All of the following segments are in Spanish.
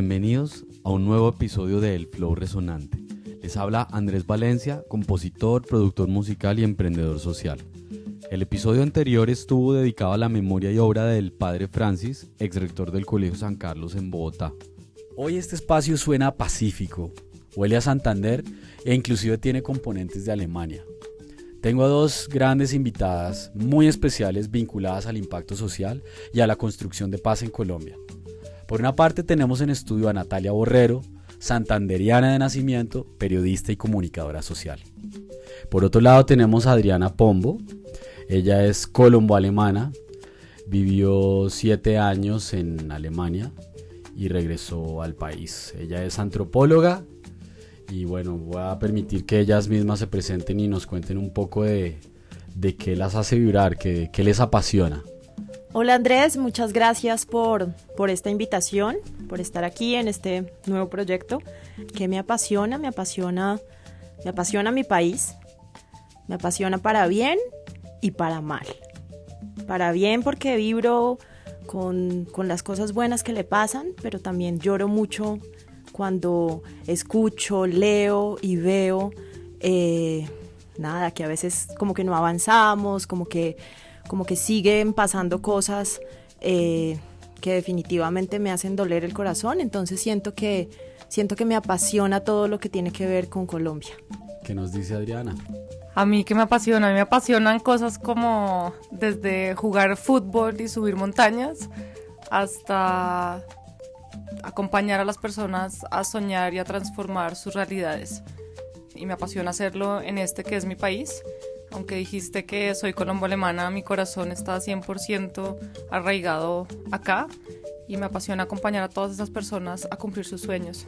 Bienvenidos a un nuevo episodio de El Flow Resonante. Les habla Andrés Valencia, compositor, productor musical y emprendedor social. El episodio anterior estuvo dedicado a la memoria y obra del padre Francis, ex rector del Colegio San Carlos en Bogotá. Hoy este espacio suena pacífico, huele a Santander e inclusive tiene componentes de Alemania. Tengo a dos grandes invitadas muy especiales vinculadas al impacto social y a la construcción de paz en Colombia. Por una parte tenemos en estudio a Natalia Borrero, santanderiana de nacimiento, periodista y comunicadora social. Por otro lado tenemos a Adriana Pombo, ella es colombo-alemana, vivió siete años en Alemania y regresó al país. Ella es antropóloga y bueno, voy a permitir que ellas mismas se presenten y nos cuenten un poco de, de qué las hace vibrar, qué, qué les apasiona. Hola Andrés, muchas gracias por, por esta invitación, por estar aquí en este nuevo proyecto que me apasiona, me apasiona, me apasiona mi país, me apasiona para bien y para mal. Para bien porque vibro con, con las cosas buenas que le pasan, pero también lloro mucho cuando escucho, leo y veo, eh, nada, que a veces como que no avanzamos, como que, como que siguen pasando cosas eh, que definitivamente me hacen doler el corazón, entonces siento que, siento que me apasiona todo lo que tiene que ver con Colombia. ¿Qué nos dice Adriana? A mí que me apasiona, a mí me apasionan cosas como desde jugar fútbol y subir montañas hasta acompañar a las personas a soñar y a transformar sus realidades. Y me apasiona hacerlo en este que es mi país. Aunque dijiste que soy colombo-alemana, mi corazón está 100% arraigado acá y me apasiona acompañar a todas esas personas a cumplir sus sueños.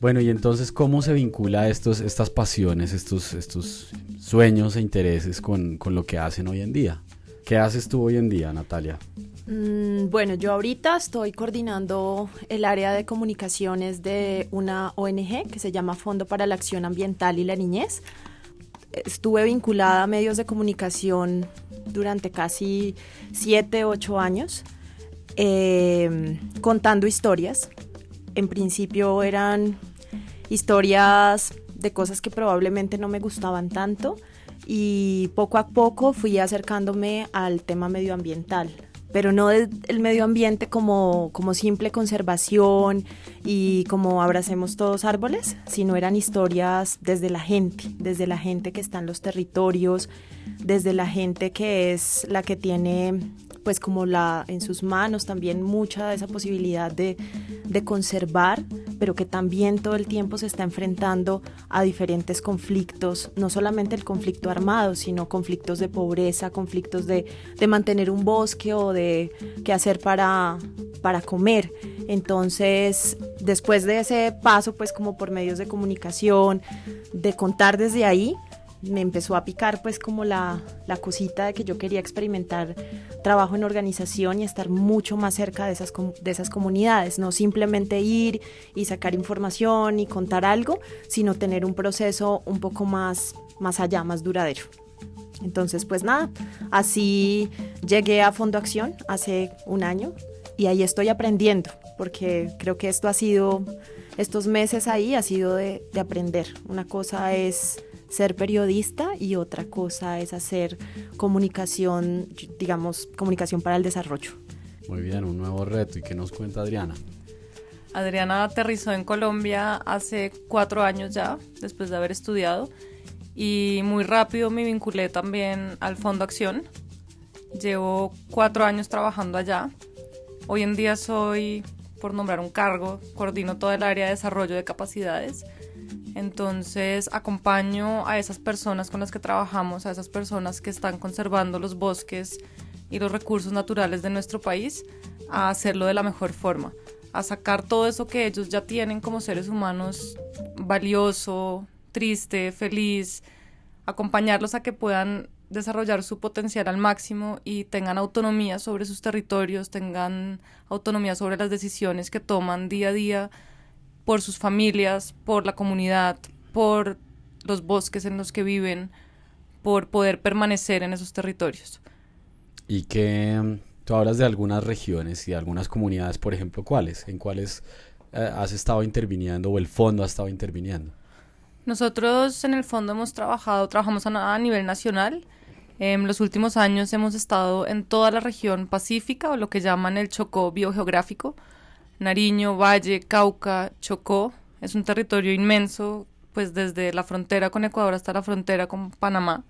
Bueno, y entonces, ¿cómo se vincula estos, estas pasiones, estos, estos sueños e intereses con, con lo que hacen hoy en día? ¿Qué haces tú hoy en día, Natalia? Mm, bueno, yo ahorita estoy coordinando el área de comunicaciones de una ONG que se llama Fondo para la Acción Ambiental y la Niñez. Estuve vinculada a medios de comunicación durante casi siete, ocho años, eh, contando historias. En principio eran historias de cosas que probablemente no me gustaban tanto y poco a poco fui acercándome al tema medioambiental, pero no del medio ambiente como, como simple conservación y como abracemos todos árboles, sino eran historias desde la gente, desde la gente que está en los territorios, desde la gente que es la que tiene pues como la en sus manos también mucha de esa posibilidad de, de conservar, pero que también todo el tiempo se está enfrentando a diferentes conflictos, no solamente el conflicto armado, sino conflictos de pobreza, conflictos de, de mantener un bosque o de qué hacer para, para comer. Entonces, después de ese paso, pues como por medios de comunicación, de contar desde ahí, me empezó a picar pues como la, la, cosita de que yo quería experimentar trabajo en organización y estar mucho más cerca de esas, de esas comunidades, no simplemente ir y sacar información y contar algo, sino tener un proceso un poco más, más allá, más duradero. Entonces, pues nada, así llegué a Fondo Acción hace un año y ahí estoy aprendiendo, porque creo que esto ha sido, estos meses ahí ha sido de, de aprender. Una cosa es ser periodista y otra cosa es hacer comunicación, digamos, comunicación para el desarrollo. Muy bien, un nuevo reto. ¿Y qué nos cuenta Adriana? Adriana aterrizó en Colombia hace cuatro años ya, después de haber estudiado, y muy rápido me vinculé también al Fondo Acción. Llevo cuatro años trabajando allá. Hoy en día soy, por nombrar un cargo, coordino todo el área de desarrollo de capacidades. Entonces acompaño a esas personas con las que trabajamos, a esas personas que están conservando los bosques y los recursos naturales de nuestro país, a hacerlo de la mejor forma, a sacar todo eso que ellos ya tienen como seres humanos valioso, triste, feliz, acompañarlos a que puedan desarrollar su potencial al máximo y tengan autonomía sobre sus territorios, tengan autonomía sobre las decisiones que toman día a día por sus familias, por la comunidad, por los bosques en los que viven, por poder permanecer en esos territorios. Y que tú hablas de algunas regiones y de algunas comunidades, por ejemplo, ¿cuáles? ¿En cuáles eh, has estado interviniendo o el fondo ha estado interviniendo? Nosotros en el fondo hemos trabajado, trabajamos a, nivel nacional. En los últimos años hemos estado en toda la región pacífica o lo que llaman el Chocó biogeográfico. Nariño, Valle, Cauca, Chocó. Es un territorio inmenso, pues desde la frontera con Ecuador hasta la frontera con Panamá,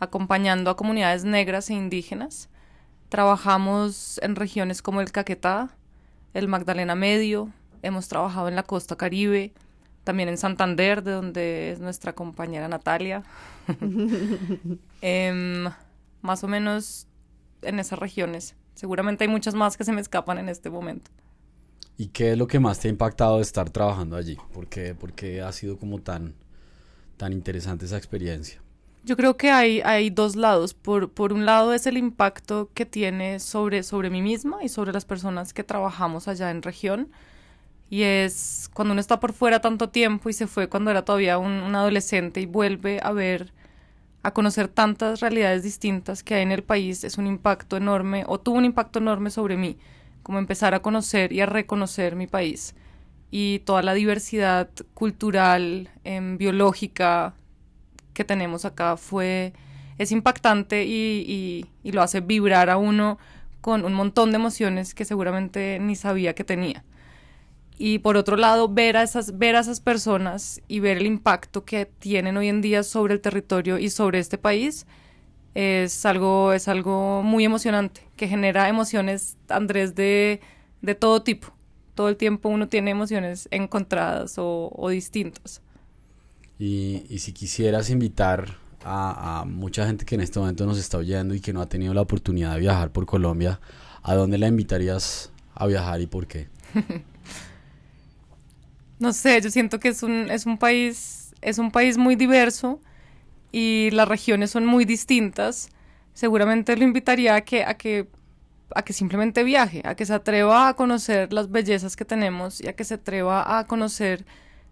acompañando a comunidades negras e indígenas. Trabajamos en regiones como el Caquetá, el Magdalena Medio, hemos trabajado en la costa caribe, también en Santander, de donde es nuestra compañera Natalia. Em, más o menos en esas regiones. Seguramente hay muchas más que se me escapan en este momento. ¿Y qué es lo que más te ha impactado de estar trabajando allí? ¿Por qué, porque ha sido como tan, tan interesante esa experiencia? Yo creo que hay, hay dos lados. Por, por un lado es el impacto que tiene sobre, sobre mí misma y sobre las personas que trabajamos allá en región. Y es cuando uno está por fuera tanto tiempo y se fue cuando era todavía un, adolescente y vuelve a ver, a conocer tantas realidades distintas que hay en el país, es un impacto enorme o tuvo un impacto enorme sobre mí como empezar a conocer y a reconocer mi país y toda la diversidad cultural, em, biológica que tenemos acá fue es impactante y, y, lo hace vibrar a uno con un montón de emociones que seguramente ni sabía que tenía. Y por otro lado, ver a esas, ver a esas personas y ver el impacto que tienen hoy en día sobre el territorio y sobre este país, es algo, es algo muy emocionante, que genera emociones, Andrés, de, de todo tipo. Todo el tiempo uno tiene emociones encontradas o, distintas. Y, y, si quisieras invitar a, a, mucha gente que en este momento nos está oyendo y que no ha tenido la oportunidad de viajar por Colombia, ¿a dónde la invitarías a viajar y por qué? no sé, yo siento que es un, es un país, es un país muy diverso y las regiones son muy distintas, seguramente lo invitaría a que, a que, a que simplemente viaje, a que se atreva a conocer las bellezas que tenemos y a que se atreva a conocer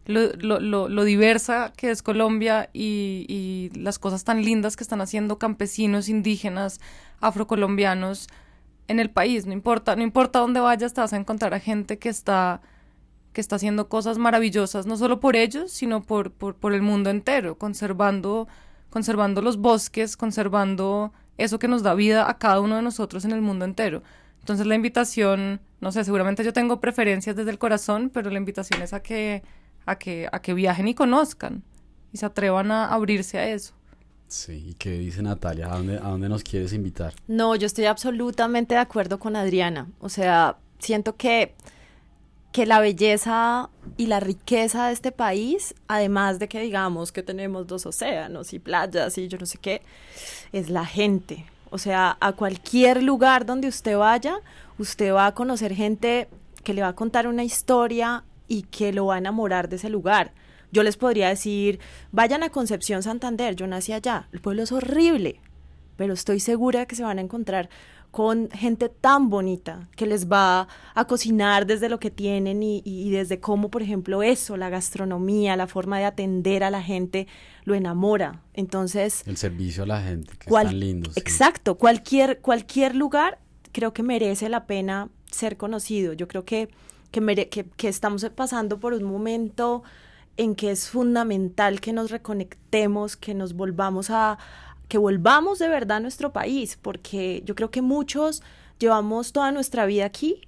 lo, lo, lo, diversa que es Colombia y, y, las cosas tan lindas que están haciendo campesinos, indígenas, afrocolombianos en el país. No importa, no importa dónde vayas, te vas a encontrar a gente que está que está haciendo cosas maravillosas, no solo por ellos, sino por, por, por el mundo entero, conservando conservando los bosques, conservando eso que nos da vida a cada uno de nosotros en el mundo entero. Entonces la invitación, no sé, seguramente yo tengo preferencias desde el corazón, pero la invitación es a que, a que, a que viajen y conozcan y se atrevan a abrirse a eso. Sí, ¿y qué dice Natalia? ¿A dónde, ¿A dónde nos quieres invitar? No, yo estoy absolutamente de acuerdo con Adriana. O sea, siento que que la belleza y la riqueza de este país, además de que digamos que tenemos dos océanos y playas y yo no sé qué, es la gente. O sea, a cualquier lugar donde usted vaya, usted va a conocer gente que le va a contar una historia y que lo va a enamorar de ese lugar. Yo les podría decir, vayan a Concepción Santander, yo nací allá, el pueblo es horrible, pero estoy segura que se van a encontrar con gente tan bonita que les va a cocinar desde lo que tienen y, desde cómo, por ejemplo, eso, la gastronomía, la forma de atender a la gente, lo enamora. Entonces... El servicio a la gente, que es tan lindo. Exacto, cualquier, cualquier lugar creo que merece la pena ser conocido. Yo creo que, que, que estamos pasando por un momento en que es fundamental que nos reconectemos, que nos volvamos a, que volvamos de verdad a nuestro país, porque yo creo que muchos llevamos toda nuestra vida aquí,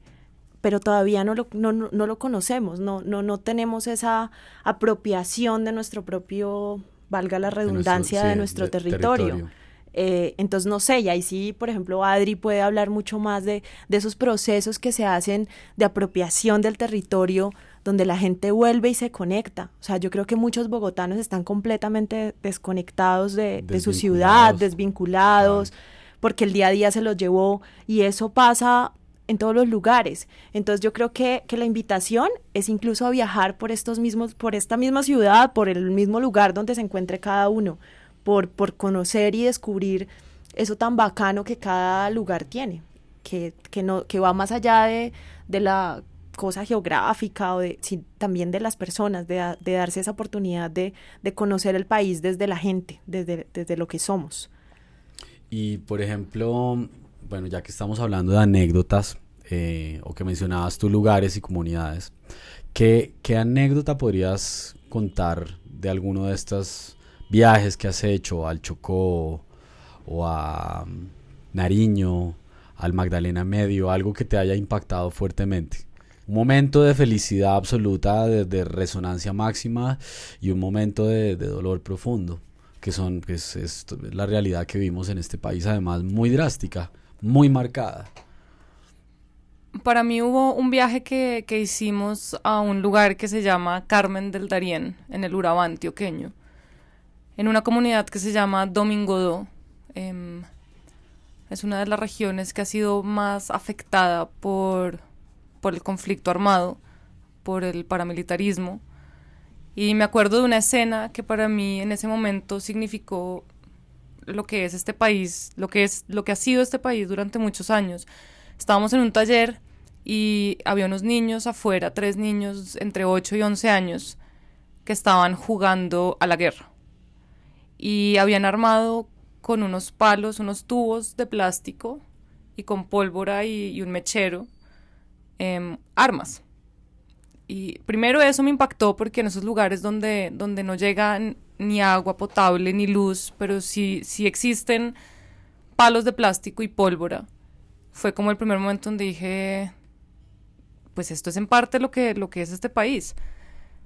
pero todavía no lo, no, no, lo conocemos, no, no, no tenemos esa apropiación de nuestro propio, valga la redundancia, de nuestro, territorio. Eh, entonces, no sé, y ahí sí, por ejemplo, Adri puede hablar mucho más de, de esos procesos que se hacen de apropiación del territorio donde la gente vuelve y se conecta. O sea, yo creo que muchos bogotanos están completamente desconectados de, su ciudad, desvinculados, porque el día a día se los llevó y eso pasa en todos los lugares. Entonces yo creo que, que, la invitación es incluso a viajar por estos mismos, por esta misma ciudad, por el mismo lugar donde se encuentre cada uno, por, por conocer y descubrir eso tan bacano que cada lugar tiene, que, que no, que va más allá de, de la cosa geográfica o de, también de las personas, de, darse esa oportunidad de, conocer el país desde la gente, desde, desde lo que somos. Y por ejemplo, bueno, ya que estamos hablando de anécdotas eh, o que mencionabas tú lugares y comunidades, ¿Qué, ¿Qué anécdota podrías contar de alguno de estos viajes que has hecho al Chocó o a mm, Nariño, al Magdalena Medio, algo que te haya impactado fuertemente? Un momento de felicidad absoluta, de, resonancia máxima y un momento de, dolor profundo, que son que es la realidad que vivimos en este país, además muy drástica, muy marcada para mí hubo un viaje que, hicimos a un lugar que se llama Carmen del Darién, en el Urabá antioqueño, en una comunidad que se llama Domingodó. Em, es una de las regiones que ha sido más afectada por, por el conflicto armado, por el paramilitarismo. Y me acuerdo de una escena que para mí en ese momento significó lo que es este país, lo que es lo que ha sido este país durante muchos años. Estábamos en un taller y había unos niños afuera, tres niños entre 8 y 11 años, que estaban jugando a la guerra. Y habían armado con unos palos, unos tubos de plástico y con pólvora y, un mechero em, armas. Y primero eso me impactó porque en esos lugares donde, donde no llega ni agua potable ni luz, pero sí, sí existen palos de plástico y pólvora, fue como el primer momento donde dije, pues esto es en parte lo que, lo que es este país.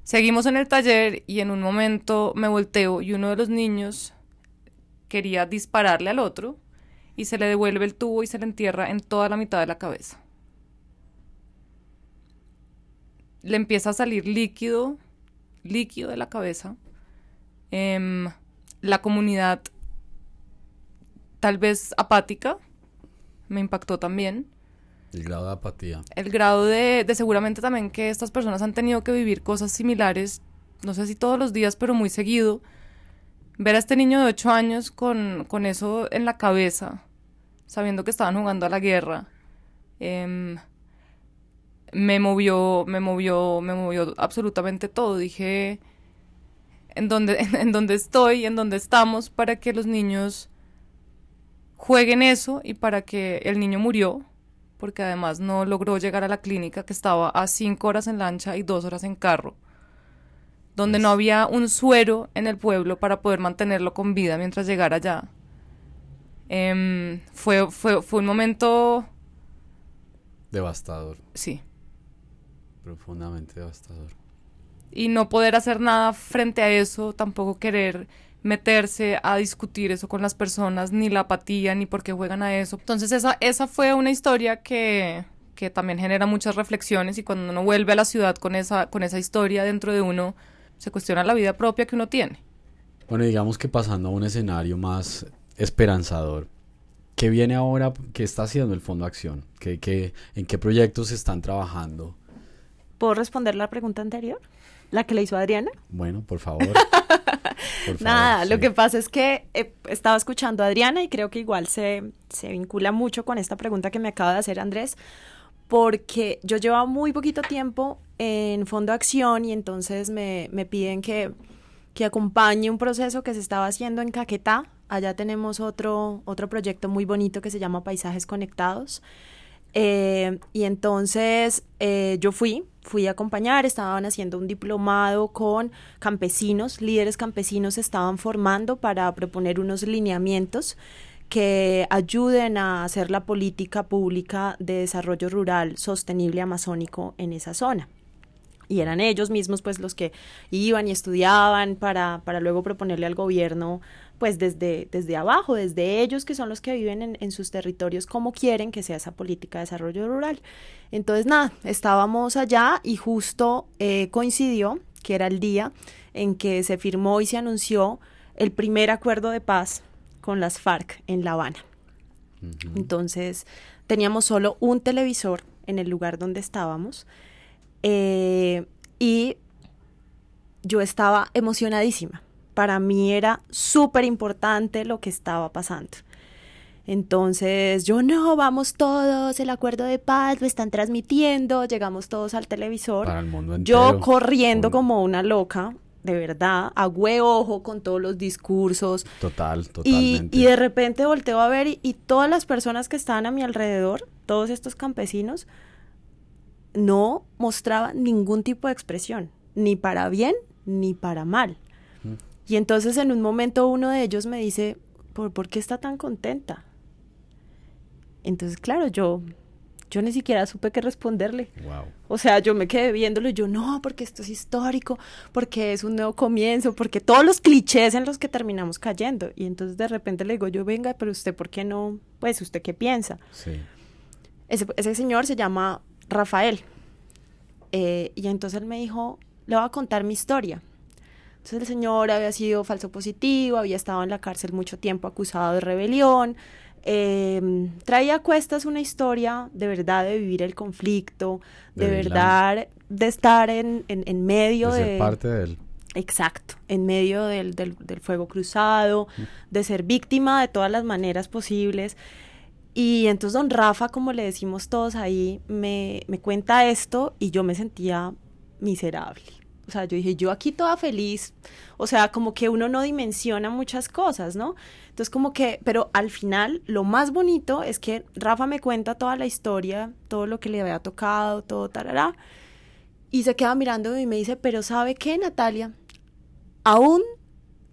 Seguimos en el taller y en un momento me volteo y uno de los niños quería dispararle al otro y se le devuelve el tubo y se le entierra en toda la mitad de la cabeza. Le empieza a salir líquido, líquido de la cabeza. Em, la comunidad, tal vez apática, me impactó también. El grado de apatía. El grado de, de seguramente también que estas personas han tenido que vivir cosas similares, no sé si todos los días, pero muy seguido. Ver a este niño de 8 años con, con eso en la cabeza, sabiendo que estaban jugando a la guerra, em, me movió, me movió, me movió absolutamente todo. Dije, en dónde, en dónde estoy, en dónde estamos, para que los niños jueguen eso y para que el niño murió, porque además no logró llegar a la clínica que estaba a cinco horas en lancha y dos horas en carro, donde no había un suero en el pueblo para poder mantenerlo con vida mientras llegara allá. Em, fue, fue, fue un momento... Devastador. Sí. Profundamente devastador. Y no poder hacer nada frente a eso, tampoco querer meterse a discutir eso con las personas, ni la apatía, ni por qué juegan a eso. Entonces esa, esa fue una historia que, que también genera muchas reflexiones y cuando uno vuelve a la ciudad con esa, con esa historia dentro de uno, se cuestiona la vida propia que uno tiene. Bueno, digamos que pasando a un escenario más esperanzador, ¿qué viene ahora? ¿Qué está haciendo el Fondo Acción? ¿Qué, qué, ¿En qué proyectos están trabajando? ¿Puedo responder la pregunta anterior? ¿La que le hizo Adriana? Bueno, por favor. Nada, lo que pasa es que eh, estaba escuchando a Adriana y creo que igual se, se vincula mucho con esta pregunta que me acaba de hacer Andrés, porque yo llevo muy poquito tiempo en Fondo Acción y entonces me, me piden que, que acompañe un proceso que se estaba haciendo en Caquetá. Allá tenemos otro, otro proyecto muy bonito que se llama Paisajes Conectados. Eh, y entonces eh, yo fui, fui a acompañar, estaban haciendo un diplomado con campesinos, líderes campesinos estaban formando para proponer unos lineamientos que ayuden a hacer la política pública de desarrollo rural sostenible amazónico en esa zona. Y eran ellos mismos pues los que iban y estudiaban para, para luego proponerle al gobierno pues desde, desde abajo, desde ellos que son los que viven en, en, sus territorios, cómo quieren que sea esa política de desarrollo rural. Entonces, nada, estábamos allá y justo eh, coincidió que era el día en que se firmó y se anunció el primer acuerdo de paz con las FARC en La Habana. Entonces, teníamos solo un televisor en el lugar donde estábamos eh, y yo estaba emocionadísima. Para mí era súper importante lo que estaba pasando. Entonces yo no, vamos todos, el acuerdo de paz lo están transmitiendo, llegamos todos al televisor. Yo corriendo como una loca, de verdad, agüe ojo con todos los discursos. Total, totalmente. Y, de repente volteo a ver y, y, todas las personas que estaban a mi alrededor, todos estos campesinos, no mostraba ningún tipo de expresión, ni para bien ni para mal. Y entonces en un momento uno de ellos me dice, ¿por, ¿por qué está tan contenta? Entonces, claro, yo yo ni siquiera supe qué responderle. O sea, yo me quedé viéndolo y yo, no, porque esto es histórico, porque es un nuevo comienzo, porque todos los clichés en los que terminamos cayendo. Y entonces de repente le digo, yo, venga, pero usted, ¿por qué no? Pues, ¿usted qué piensa? Sí. Ese, ese señor se llama Rafael. Eh, y entonces él me dijo, le voy a contar mi historia. Entonces el señor había sido falso positivo, había estado en la cárcel mucho tiempo acusado de rebelión, eh, traía a cuestas una historia de verdad de vivir el conflicto, de, verdad de estar en, en, medio de... Ser parte de él. Exacto, en medio del, del, fuego cruzado, de ser víctima de todas las maneras posibles. Y entonces don Rafa, como le decimos todos ahí, me, me cuenta esto y yo me sentía miserable. O sea, yo dije, yo aquí toda feliz. O sea, como que uno no dimensiona muchas cosas, ¿no? Entonces, como que, pero al final, lo más bonito es que Rafa me cuenta toda la historia, todo lo que le había tocado, todo, tarará. Y se queda mirando y me dice, pero ¿sabe qué, Natalia? Aún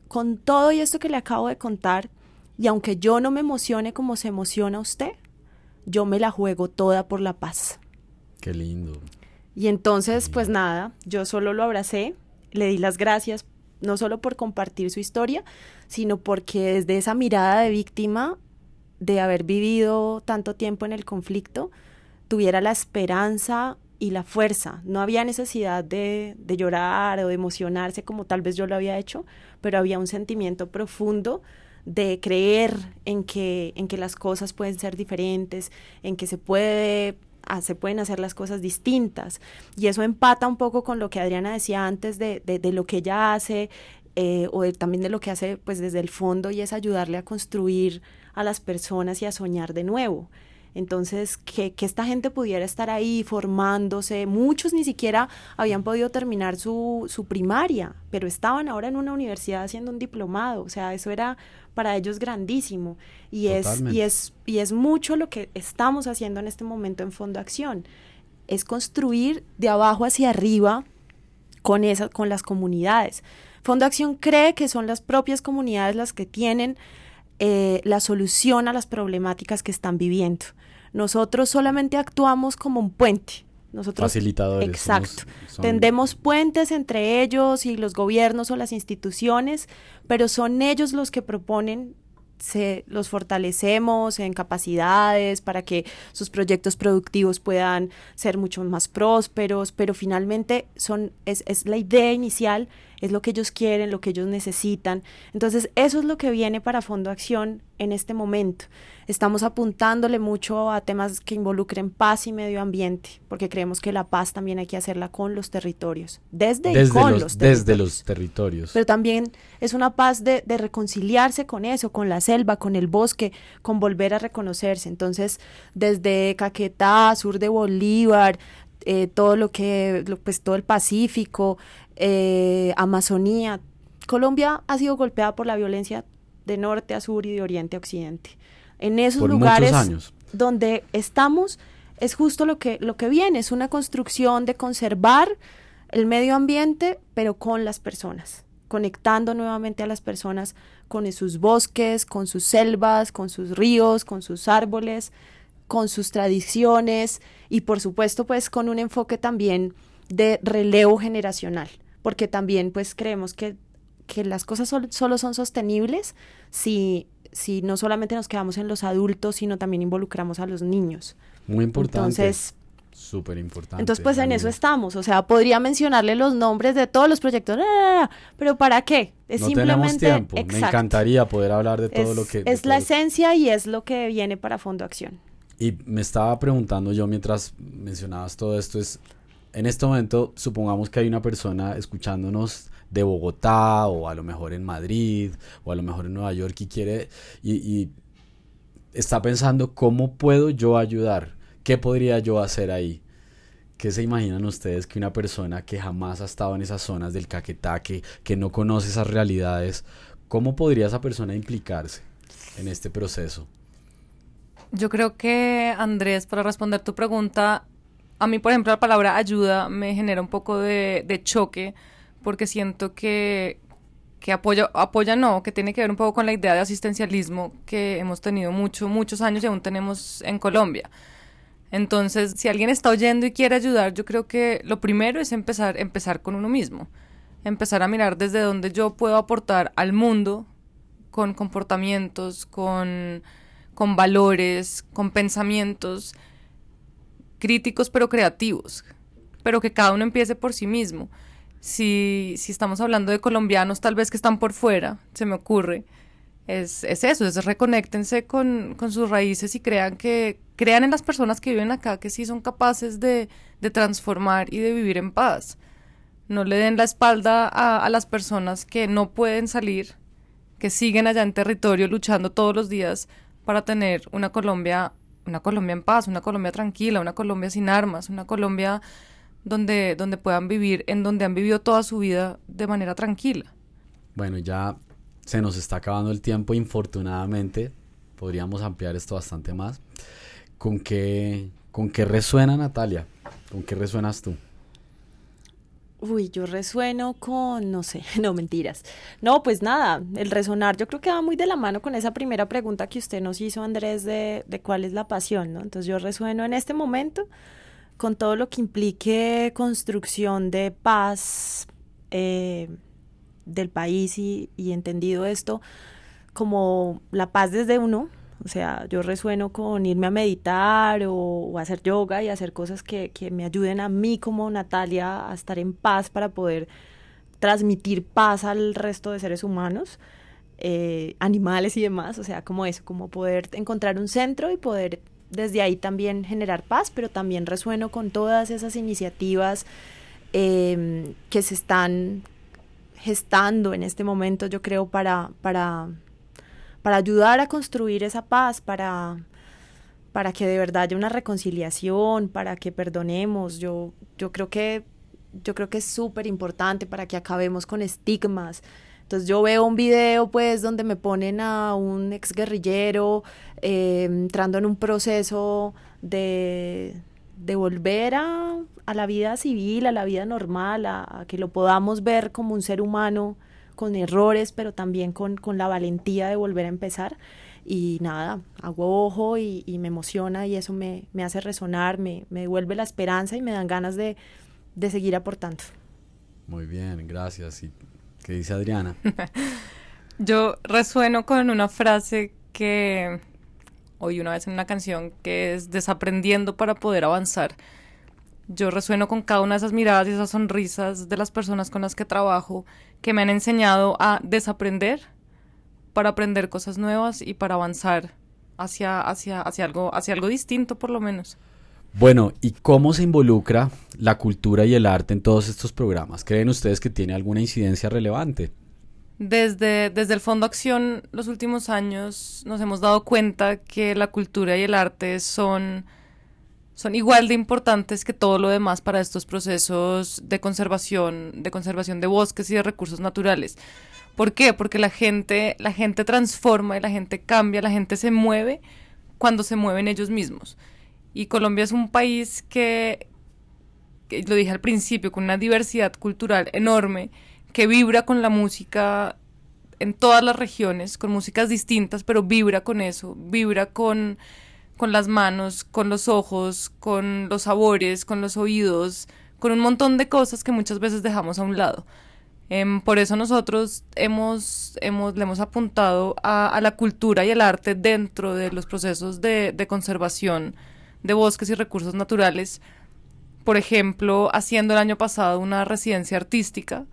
con todo y esto que le acabo de contar, y aunque yo no me emocione como se emociona usted, yo me la juego toda por la paz. Qué lindo. Y entonces, pues nada, yo solo lo abracé, le di las gracias, no solo por compartir su historia, sino porque desde esa mirada de víctima, de haber vivido tanto tiempo en el conflicto, tuviera la esperanza y la fuerza. No había necesidad de, llorar o de emocionarse como tal vez yo lo había hecho, pero había un sentimiento profundo de creer en que, en que las cosas pueden ser diferentes, en que se puede se pueden hacer las cosas distintas. Y eso empata un poco con lo que Adriana decía antes de, de, lo que ella hace eh, o también de lo que hace pues desde el fondo y es ayudarle a construir a las personas y a soñar de nuevo. Entonces, que, que, esta gente pudiera estar ahí formándose, muchos ni siquiera habían podido terminar su, su primaria, pero estaban ahora en una universidad haciendo un diplomado, o sea, eso era para ellos grandísimo y es, y es, y es mucho lo que estamos haciendo en este momento en Fondo Acción, es construir de abajo hacia arriba con, esas, con las comunidades. Fondo Acción cree que son las propias comunidades las que tienen eh, la solución a las problemáticas que están viviendo. Nosotros solamente actuamos como un puente. Nosotros, Facilitadores. Exacto. Tendemos puentes entre ellos y los gobiernos o las instituciones, pero son ellos los que proponen se los fortalecemos en capacidades para que sus proyectos productivos puedan ser mucho más prósperos, pero finalmente son, es, es la idea inicial, es lo que ellos quieren, lo que ellos necesitan. Entonces, eso es lo que viene para Fondo Acción en este momento. Estamos apuntándole mucho a temas que involucren paz y medio ambiente, porque creemos que la paz también hay que hacerla con los territorios, desde, y con los, territorios. Desde los territorios. Pero también es una paz de, de reconciliarse con eso, con la selva, con el bosque, con volver a reconocerse. Entonces, desde Caquetá, sur de Bolívar, eh, todo lo que, pues todo el Pacífico, eh, Amazonía. Colombia ha sido golpeada por la violencia de norte a sur y de oriente a occidente. En esos lugares donde estamos es justo lo que, lo que viene, es una construcción de conservar el medio ambiente, pero con las personas, conectando nuevamente a las personas con sus bosques, con sus selvas, con sus ríos, con sus árboles, con sus tradiciones y por supuesto pues con un enfoque también de relevo generacional, porque también pues creemos que, que las cosas solo son sostenibles si, si no solamente nos quedamos en los adultos, sino también involucramos a los niños. Muy importante. Entonces, Súper importante. Entonces, pues en eso estamos. O sea, podría mencionarle los nombres de todos los proyectos, pero ¿para qué? Es no simplemente. Tenemos tiempo. Me encantaría poder hablar de todo lo que. Es la esencia y es lo que viene para Fondo Acción. Y me estaba preguntando yo mientras mencionabas todo esto, es, en este momento supongamos que hay una persona escuchándonos de Bogotá o a lo mejor en Madrid o a lo mejor en Nueva York y quiere y, está pensando cómo puedo yo ayudar, qué podría yo hacer ahí. ¿Qué se imaginan ustedes que una persona que jamás ha estado en esas zonas del Caquetá, que, que no conoce esas realidades, cómo podría esa persona implicarse en este proceso? Yo creo que, Andrés, para responder tu pregunta, a mí, por ejemplo, la palabra ayuda me genera un poco de, choque porque siento que, que apoya, apoya no, que tiene que ver un poco con la idea de asistencialismo que hemos tenido mucho, muchos años y aún tenemos en Colombia. Entonces, si alguien está oyendo y quiere ayudar, yo creo que lo primero es empezar, empezar con uno mismo, empezar a mirar desde dónde yo puedo aportar al mundo con comportamientos, con, con valores, con pensamientos críticos pero creativos, pero que cada uno empiece por sí mismo si, si estamos hablando de colombianos tal vez que están por fuera, se me ocurre, es, es eso, es reconéctense con, con, sus raíces y crean que, crean en las personas que viven acá que sí son capaces de, de transformar y de vivir en paz. No le den la espalda a, a las personas que no pueden salir, que siguen allá en territorio luchando todos los días para tener una Colombia, una Colombia en paz, una Colombia tranquila, una Colombia sin armas, una Colombia donde, donde puedan vivir, en donde han vivido toda su vida de manera tranquila. Bueno, ya se nos está acabando el tiempo, infortunadamente. Podríamos ampliar esto bastante más. ¿Con qué, con qué resuena Natalia? ¿Con qué resuenas tú? Uy, yo resueno con, no sé, no mentiras. No, pues nada, el resonar yo creo que va muy de la mano con esa primera pregunta que usted nos hizo, Andrés, de, de cuál es la pasión, ¿no? Entonces yo resueno en este momento con todo lo que implique construcción de paz eh, del país y, entendido esto como la paz desde uno. O sea, yo resueno con irme a meditar o, hacer yoga y hacer cosas que, me ayuden a mí como Natalia a estar en paz para poder transmitir paz al resto de seres humanos, eh, animales y demás. O sea, como eso, como poder encontrar un centro y poder desde ahí también generar paz, pero también resueno con todas esas iniciativas em, que se están gestando en este momento, yo creo, para, para, para ayudar a construir esa paz, para, para que de verdad haya una reconciliación, para que perdonemos. Yo, yo creo que yo creo que es súper importante para que acabemos con estigmas, entonces yo veo un video pues donde me ponen a un exguerrillero eh, entrando en un proceso de, de volver a, a, la vida civil, a la vida normal, a, que lo podamos ver como un ser humano con errores, pero también con, con la valentía de volver a empezar. Y nada, hago ojo y, y me emociona y eso me, me hace resonar, me, me, devuelve la esperanza y me dan ganas de, de seguir aportando. Muy bien, gracias. Y ¿Qué dice Adriana? Yo resueno con una frase que oí una vez en una canción que es desaprendiendo para poder avanzar. Yo resueno con cada una de esas miradas y esas sonrisas de las personas con las que trabajo que me han enseñado a desaprender para aprender cosas nuevas y para avanzar hacia, hacia, hacia, algo, hacia algo distinto por lo menos. Bueno, ¿y cómo se involucra la cultura y el arte en todos estos programas? ¿Creen ustedes que tiene alguna incidencia relevante? Desde, desde el Fondo Acción, los últimos años nos hemos dado cuenta que la cultura y el arte son, son igual de importantes que todo lo demás para estos procesos de conservación, de conservación de bosques y de recursos naturales. ¿Por qué? Porque la gente, la gente transforma y la gente cambia, la gente se mueve cuando se mueven ellos mismos. Y Colombia es un país que, lo dije al principio, con una diversidad cultural enorme, que vibra con la música en todas las regiones, con músicas distintas, pero vibra con eso, vibra con, con las manos, con los ojos, con los sabores, con los oídos, con un montón de cosas que muchas veces dejamos a un lado. Em, por eso nosotros hemos, hemos, le hemos apuntado a, la cultura y el arte dentro de los procesos de, de conservación de bosques y recursos naturales, por ejemplo, haciendo el año pasado una residencia artística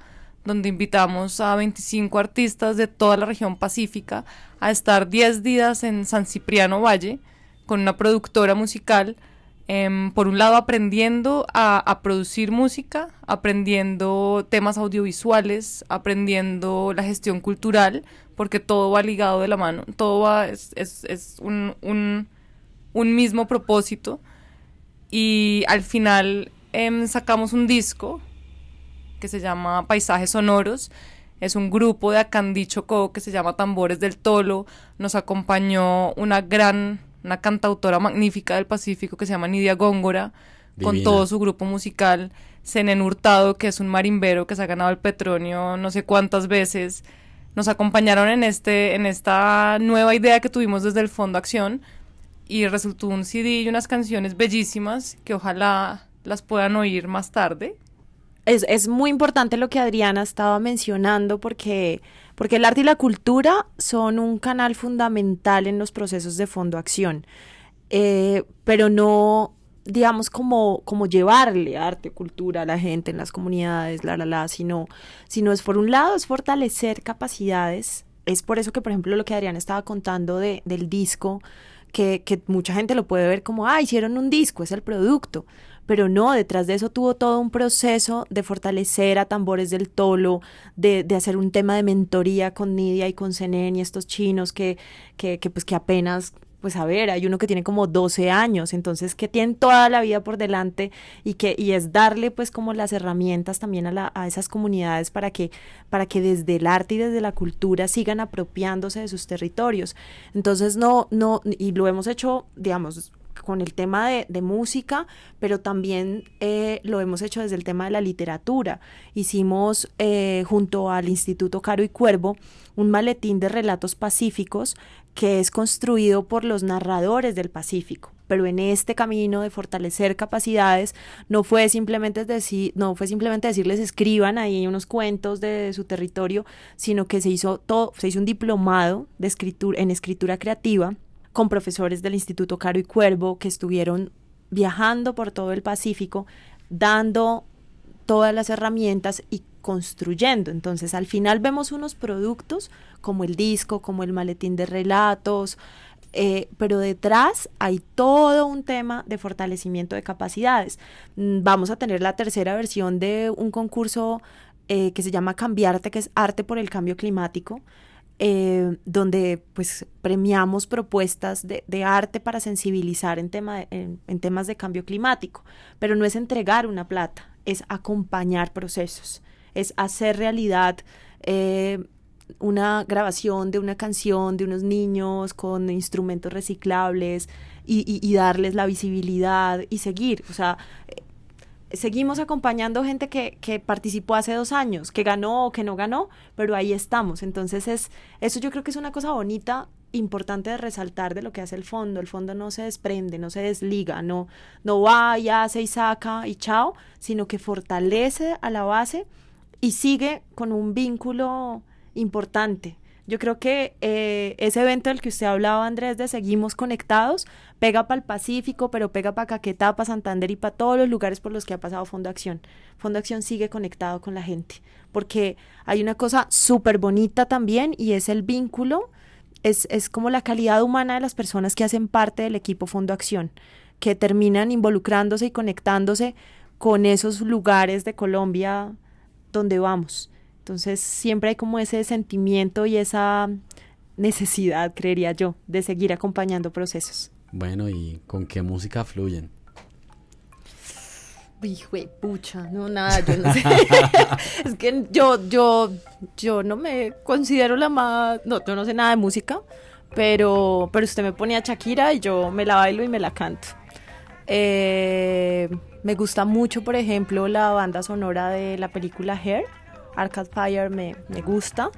donde invitamos a 25 artistas de toda la región pacífica a estar 10 días en San Cipriano Valle con una productora musical, em, por un lado aprendiendo a, a, producir música, aprendiendo temas audiovisuales, aprendiendo la gestión cultural, porque todo va ligado de la mano, todo va, es, es, un, un mismo propósito y al final em, sacamos un disco que se llama Paisajes Sonoros. Es un grupo de Acandí Chocó que se llama Tambores del Tolo. Nos acompañó una gran, una cantautora magnífica del Pacífico que se llama Nidia Góngora con todo su grupo musical. Senen Hurtado, que es un marimbero que se ha ganado el Petronio no sé cuántas veces. Nos acompañaron en, este, en esta nueva idea que tuvimos desde el Fondo Acción y resultó un CD y unas canciones bellísimas que ojalá las puedan oír más tarde. Es, es muy importante lo que Adriana estaba mencionando porque, porque el arte y la cultura son un canal fundamental en los procesos de Fondo Acción, eh, pero no, digamos, como, como llevarle arte, cultura a la gente en las comunidades, la, la, la, sino, sino es por un lado, es fortalecer capacidades. Es por eso que, por ejemplo, lo que Adriana estaba contando de, del disco, que, que mucha gente lo puede ver como, ah, hicieron un disco, es el producto pero no, detrás de eso tuvo todo un proceso de fortalecer a Tambores del Tolo, de, de hacer un tema de mentoría con Nidia y con Senen y estos chinos que, que, que, pues que apenas pues a ver, hay uno que tiene como 12 años, entonces que tienen toda la vida por delante y que y es darle pues como las herramientas también a, la, a esas comunidades para que para que desde el arte y desde la cultura sigan apropiándose de sus territorios. Entonces no no y lo hemos hecho, digamos, con el tema de, de música, pero también eh, lo hemos hecho desde el tema de la literatura. Hicimos eh, junto al Instituto Caro y Cuervo un maletín de relatos pacíficos que es construido por los narradores del Pacífico. Pero en este camino de fortalecer capacidades no fue simplemente decir, no fue simplemente decirles escriban ahí unos cuentos de su territorio, sino que se hizo todo, se hizo un diplomado de escritura en escritura creativa con profesores del Instituto Caro y Cuervo que estuvieron viajando por todo el Pacífico, dando todas las herramientas y construyendo. Entonces, al final vemos unos productos como el disco, como el maletín de relatos, eh, pero detrás hay todo un tema de fortalecimiento de capacidades. Mm, vamos a tener la tercera versión de un concurso eh, que se llama Cambiarte, que es Arte por el Cambio Climático. Eh, donde pues premiamos propuestas de, arte para sensibilizar en, en, temas de cambio climático, pero no es entregar una plata, es acompañar procesos es hacer realidad eh, una grabación de una canción de unos niños con instrumentos reciclables y, y, darles la visibilidad y seguir. O sea, seguimos acompañando gente que, que, participó hace dos años, que ganó o que no ganó, pero ahí estamos. Entonces, es, eso yo creo que es una cosa bonita, importante de resaltar de lo que hace el fondo. El fondo no se desprende, no se desliga, no, no va y hace y saca y chao, sino que fortalece a la base y sigue con un vínculo importante. Yo creo que eh, ese evento del que usted hablaba, Andrés, de Seguimos Conectados, pega para el Pacífico, pero pega para Caquetá, para Santander y para todos los lugares por los que ha pasado Fondo Acción. Fondo Acción sigue conectado con la gente, porque hay una cosa súper bonita también y es el vínculo, es, es como la calidad humana de las personas que hacen parte del equipo Fondo Acción, que terminan involucrándose y conectándose con esos lugares de Colombia donde vamos. Entonces siempre hay como ese sentimiento y esa necesidad, creería yo, de seguir acompañando procesos. Bueno, ¿y con qué música fluyen? Hijo de pucha, no, nada, yo no sé. es que yo, yo, yo no me considero la más, no, yo no sé nada de música, pero, pero usted me pone a Shakira y yo me la bailo y me la canto. Eh, me gusta mucho, por ejemplo, la banda sonora de la película Hair. Arcade Fire me, me gusta.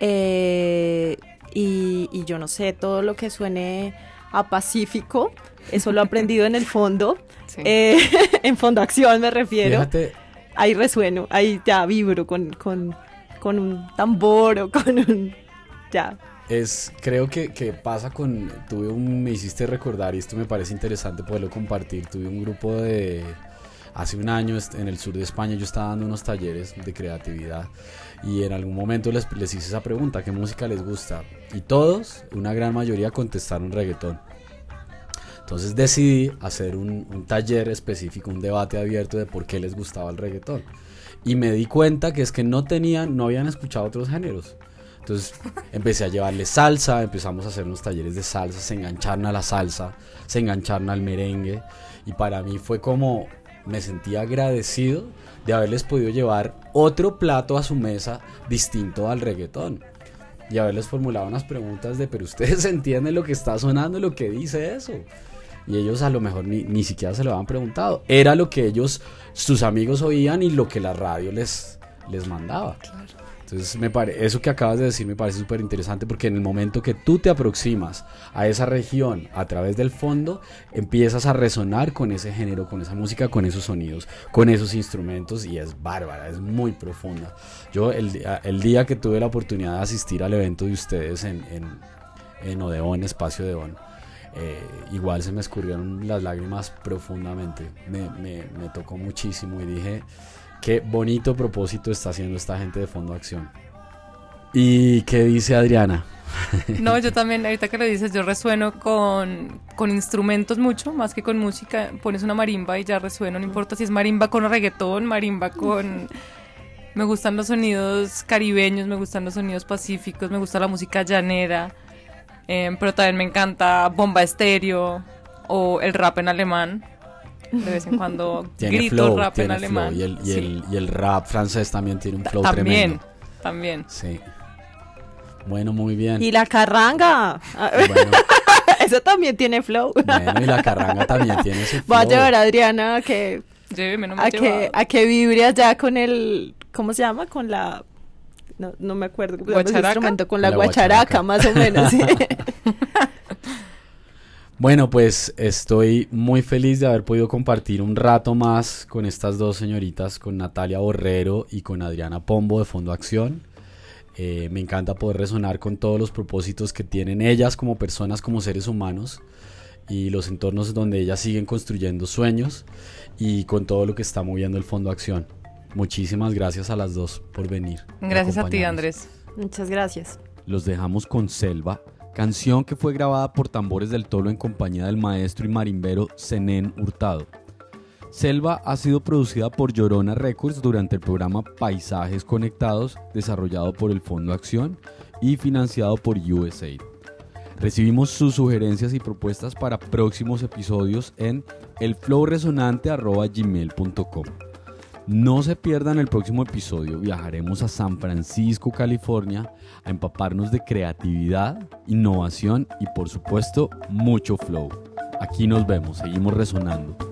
Eh, y, y, yo no sé, todo lo que suene a Pacífico, eso lo he aprendido en el fondo. Sí. Eh, en fondo acción me refiero. Fíjate. Ahí resueno, ahí ya vibro con, con, con un tambor o con un... Ya, es creo que, que, pasa con tuve un me hiciste recordar y esto me parece interesante poderlo compartir tuve un grupo de hace un año en el sur de España yo estaba dando unos talleres de creatividad y en algún momento les, les hice esa pregunta qué música les gusta y todos una gran mayoría contestaron reggaetón. Entonces decidí hacer un, un taller específico un debate abierto de por qué les gustaba el reggaetón. Y me di cuenta que es que no tenían no habían escuchado otros géneros. Entonces empecé a llevarle salsa, empezamos a hacer unos talleres de salsa, se engancharon a la salsa, se engancharon al merengue. Y para mí fue como me sentía agradecido de haberles podido llevar otro plato a su mesa distinto al reggaetón y haberles formulado unas preguntas de pero ustedes entienden lo que está sonando, lo que dice eso. y ellos a lo mejor ni, ni siquiera se lo habían preguntado. Era lo que ellos, sus amigos oían y lo que la radio les, les mandaba. Entonces, me pare, eso que acabas de decir me parece súper interesante porque en el momento que tú te aproximas a esa región a través del fondo, empiezas a resonar con ese género, con esa música, con esos sonidos, con esos instrumentos y es bárbara, es muy profunda. Yo el, el día que tuve la oportunidad de asistir al evento de ustedes en, en, en Odeón, Espacio Odeón, eh, igual se me escurrieron las lágrimas profundamente, me, me, me tocó muchísimo y dije Qué bonito propósito está haciendo esta gente de Fondo Acción. ¿Y qué dice Adriana? No, yo también, ahorita que lo dices, yo resueno con, con, instrumentos mucho, más que con música. Pones una marimba y ya resueno, no importa si es marimba con reggaetón, marimba con... Me gustan los sonidos caribeños, me gustan los sonidos pacíficos, me gusta la música llanera, eh, pero también me encanta bomba estéreo o el rap en alemán de vez en cuando grito rap en alemán. Y el, y, el, y, el, rap francés también tiene un flow también, tremendo. También, Sí. Bueno, muy bien. Y la carranga. Bueno, Eso también tiene flow. bueno, y la carranga también tiene su flow. Voy a llevar a Adriana a que, Lléveme, no me a que, a que vibre allá con el, ¿cómo se llama? Con la, no, no me acuerdo ¿Guacharaca? instrumento, con la, La guacharaca, guacharaca. más o menos. sí. Bueno, pues estoy muy feliz de haber podido compartir un rato más con estas dos señoritas, con Natalia Borrero y con Adriana Pombo de Fondo Acción. Eh, me encanta poder resonar con todos los propósitos que tienen ellas como personas, como seres humanos y los entornos donde ellas siguen construyendo sueños y con todo lo que está moviendo el Fondo Acción. Muchísimas gracias a las dos por venir. Gracias a ti. Andrés. Muchas gracias. Los dejamos con Selva, canción que fue grabada por Tambores del Tolo en compañía del maestro y marimbero Zenén Hurtado. Selva ha sido producida por Llorona Records durante el programa Paisajes Conectados, desarrollado por el Fondo Acción y financiado por USAID. Recibimos sus sugerencias y propuestas para próximos episodios en elflowresonante.gmail.com. No se pierdan el próximo episodio. Viajaremos a San Francisco, California, a empaparnos de creatividad, innovación y por supuesto mucho flow. Aquí nos vemos, seguimos resonando.